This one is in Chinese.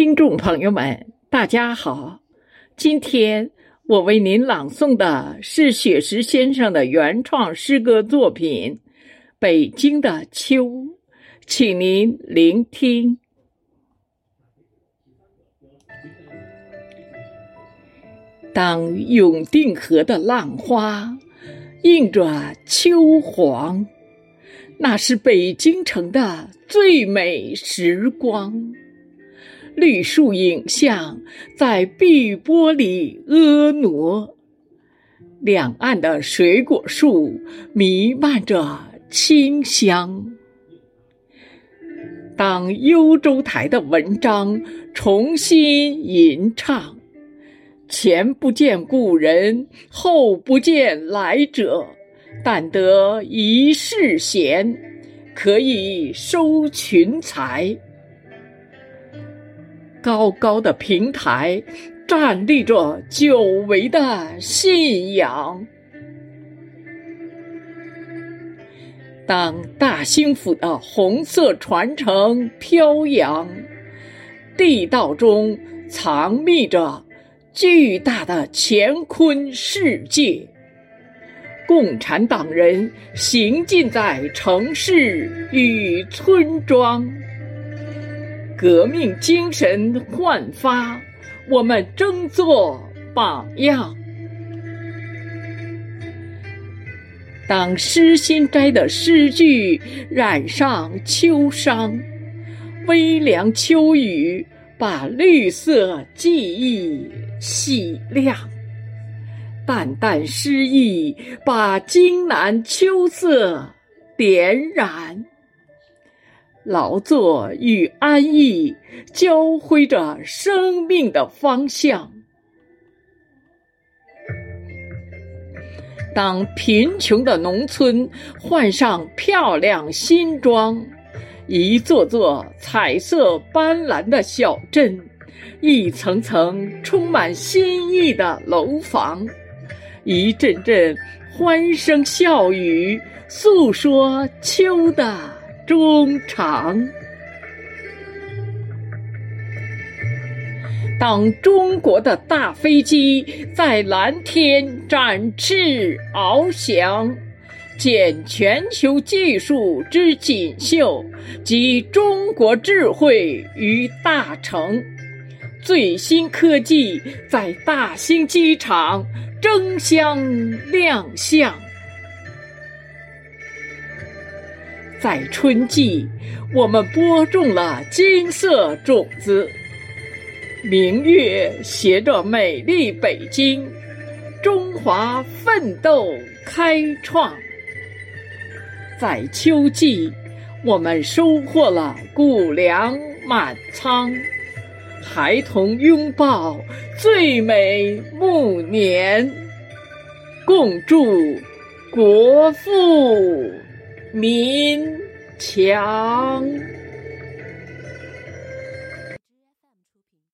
听众朋友们，大家好，今天我为您朗诵的是雪石先生的原创诗歌作品《北京的秋》，请您聆听。当永定河的浪花映着秋黄，那是北京城的最美时光。绿树影像在碧波里婀娜，两岸的水果树弥漫着清香。当幽州台的文章重新吟唱，前不见故人，后不见来者，但得一世闲，可以收群才。高高的平台，站立着久违的信仰。当大兴府的红色传承飘扬，地道中藏匿着巨大的乾坤世界。共产党人行进在城市与村庄。革命精神焕发，我们争做榜样。当诗心斋的诗句染上秋殇，微凉秋雨把绿色记忆洗亮，淡淡诗意把京南秋色点染。劳作与安逸交辉着生命的方向。当贫穷的农村换上漂亮新装，一座座彩色斑斓的小镇，一层层充满新意的楼房，一阵阵欢声笑语，诉说秋的。衷肠。当中国的大飞机在蓝天展翅翱翔，见全球技术之锦绣及中国智慧于大成，最新科技在大兴机场争相亮相。在春季，我们播种了金色种子，明月携着美丽北京，中华奋斗开创。在秋季，我们收获了谷粮满仓，孩童拥抱最美暮年，共祝国富。民强。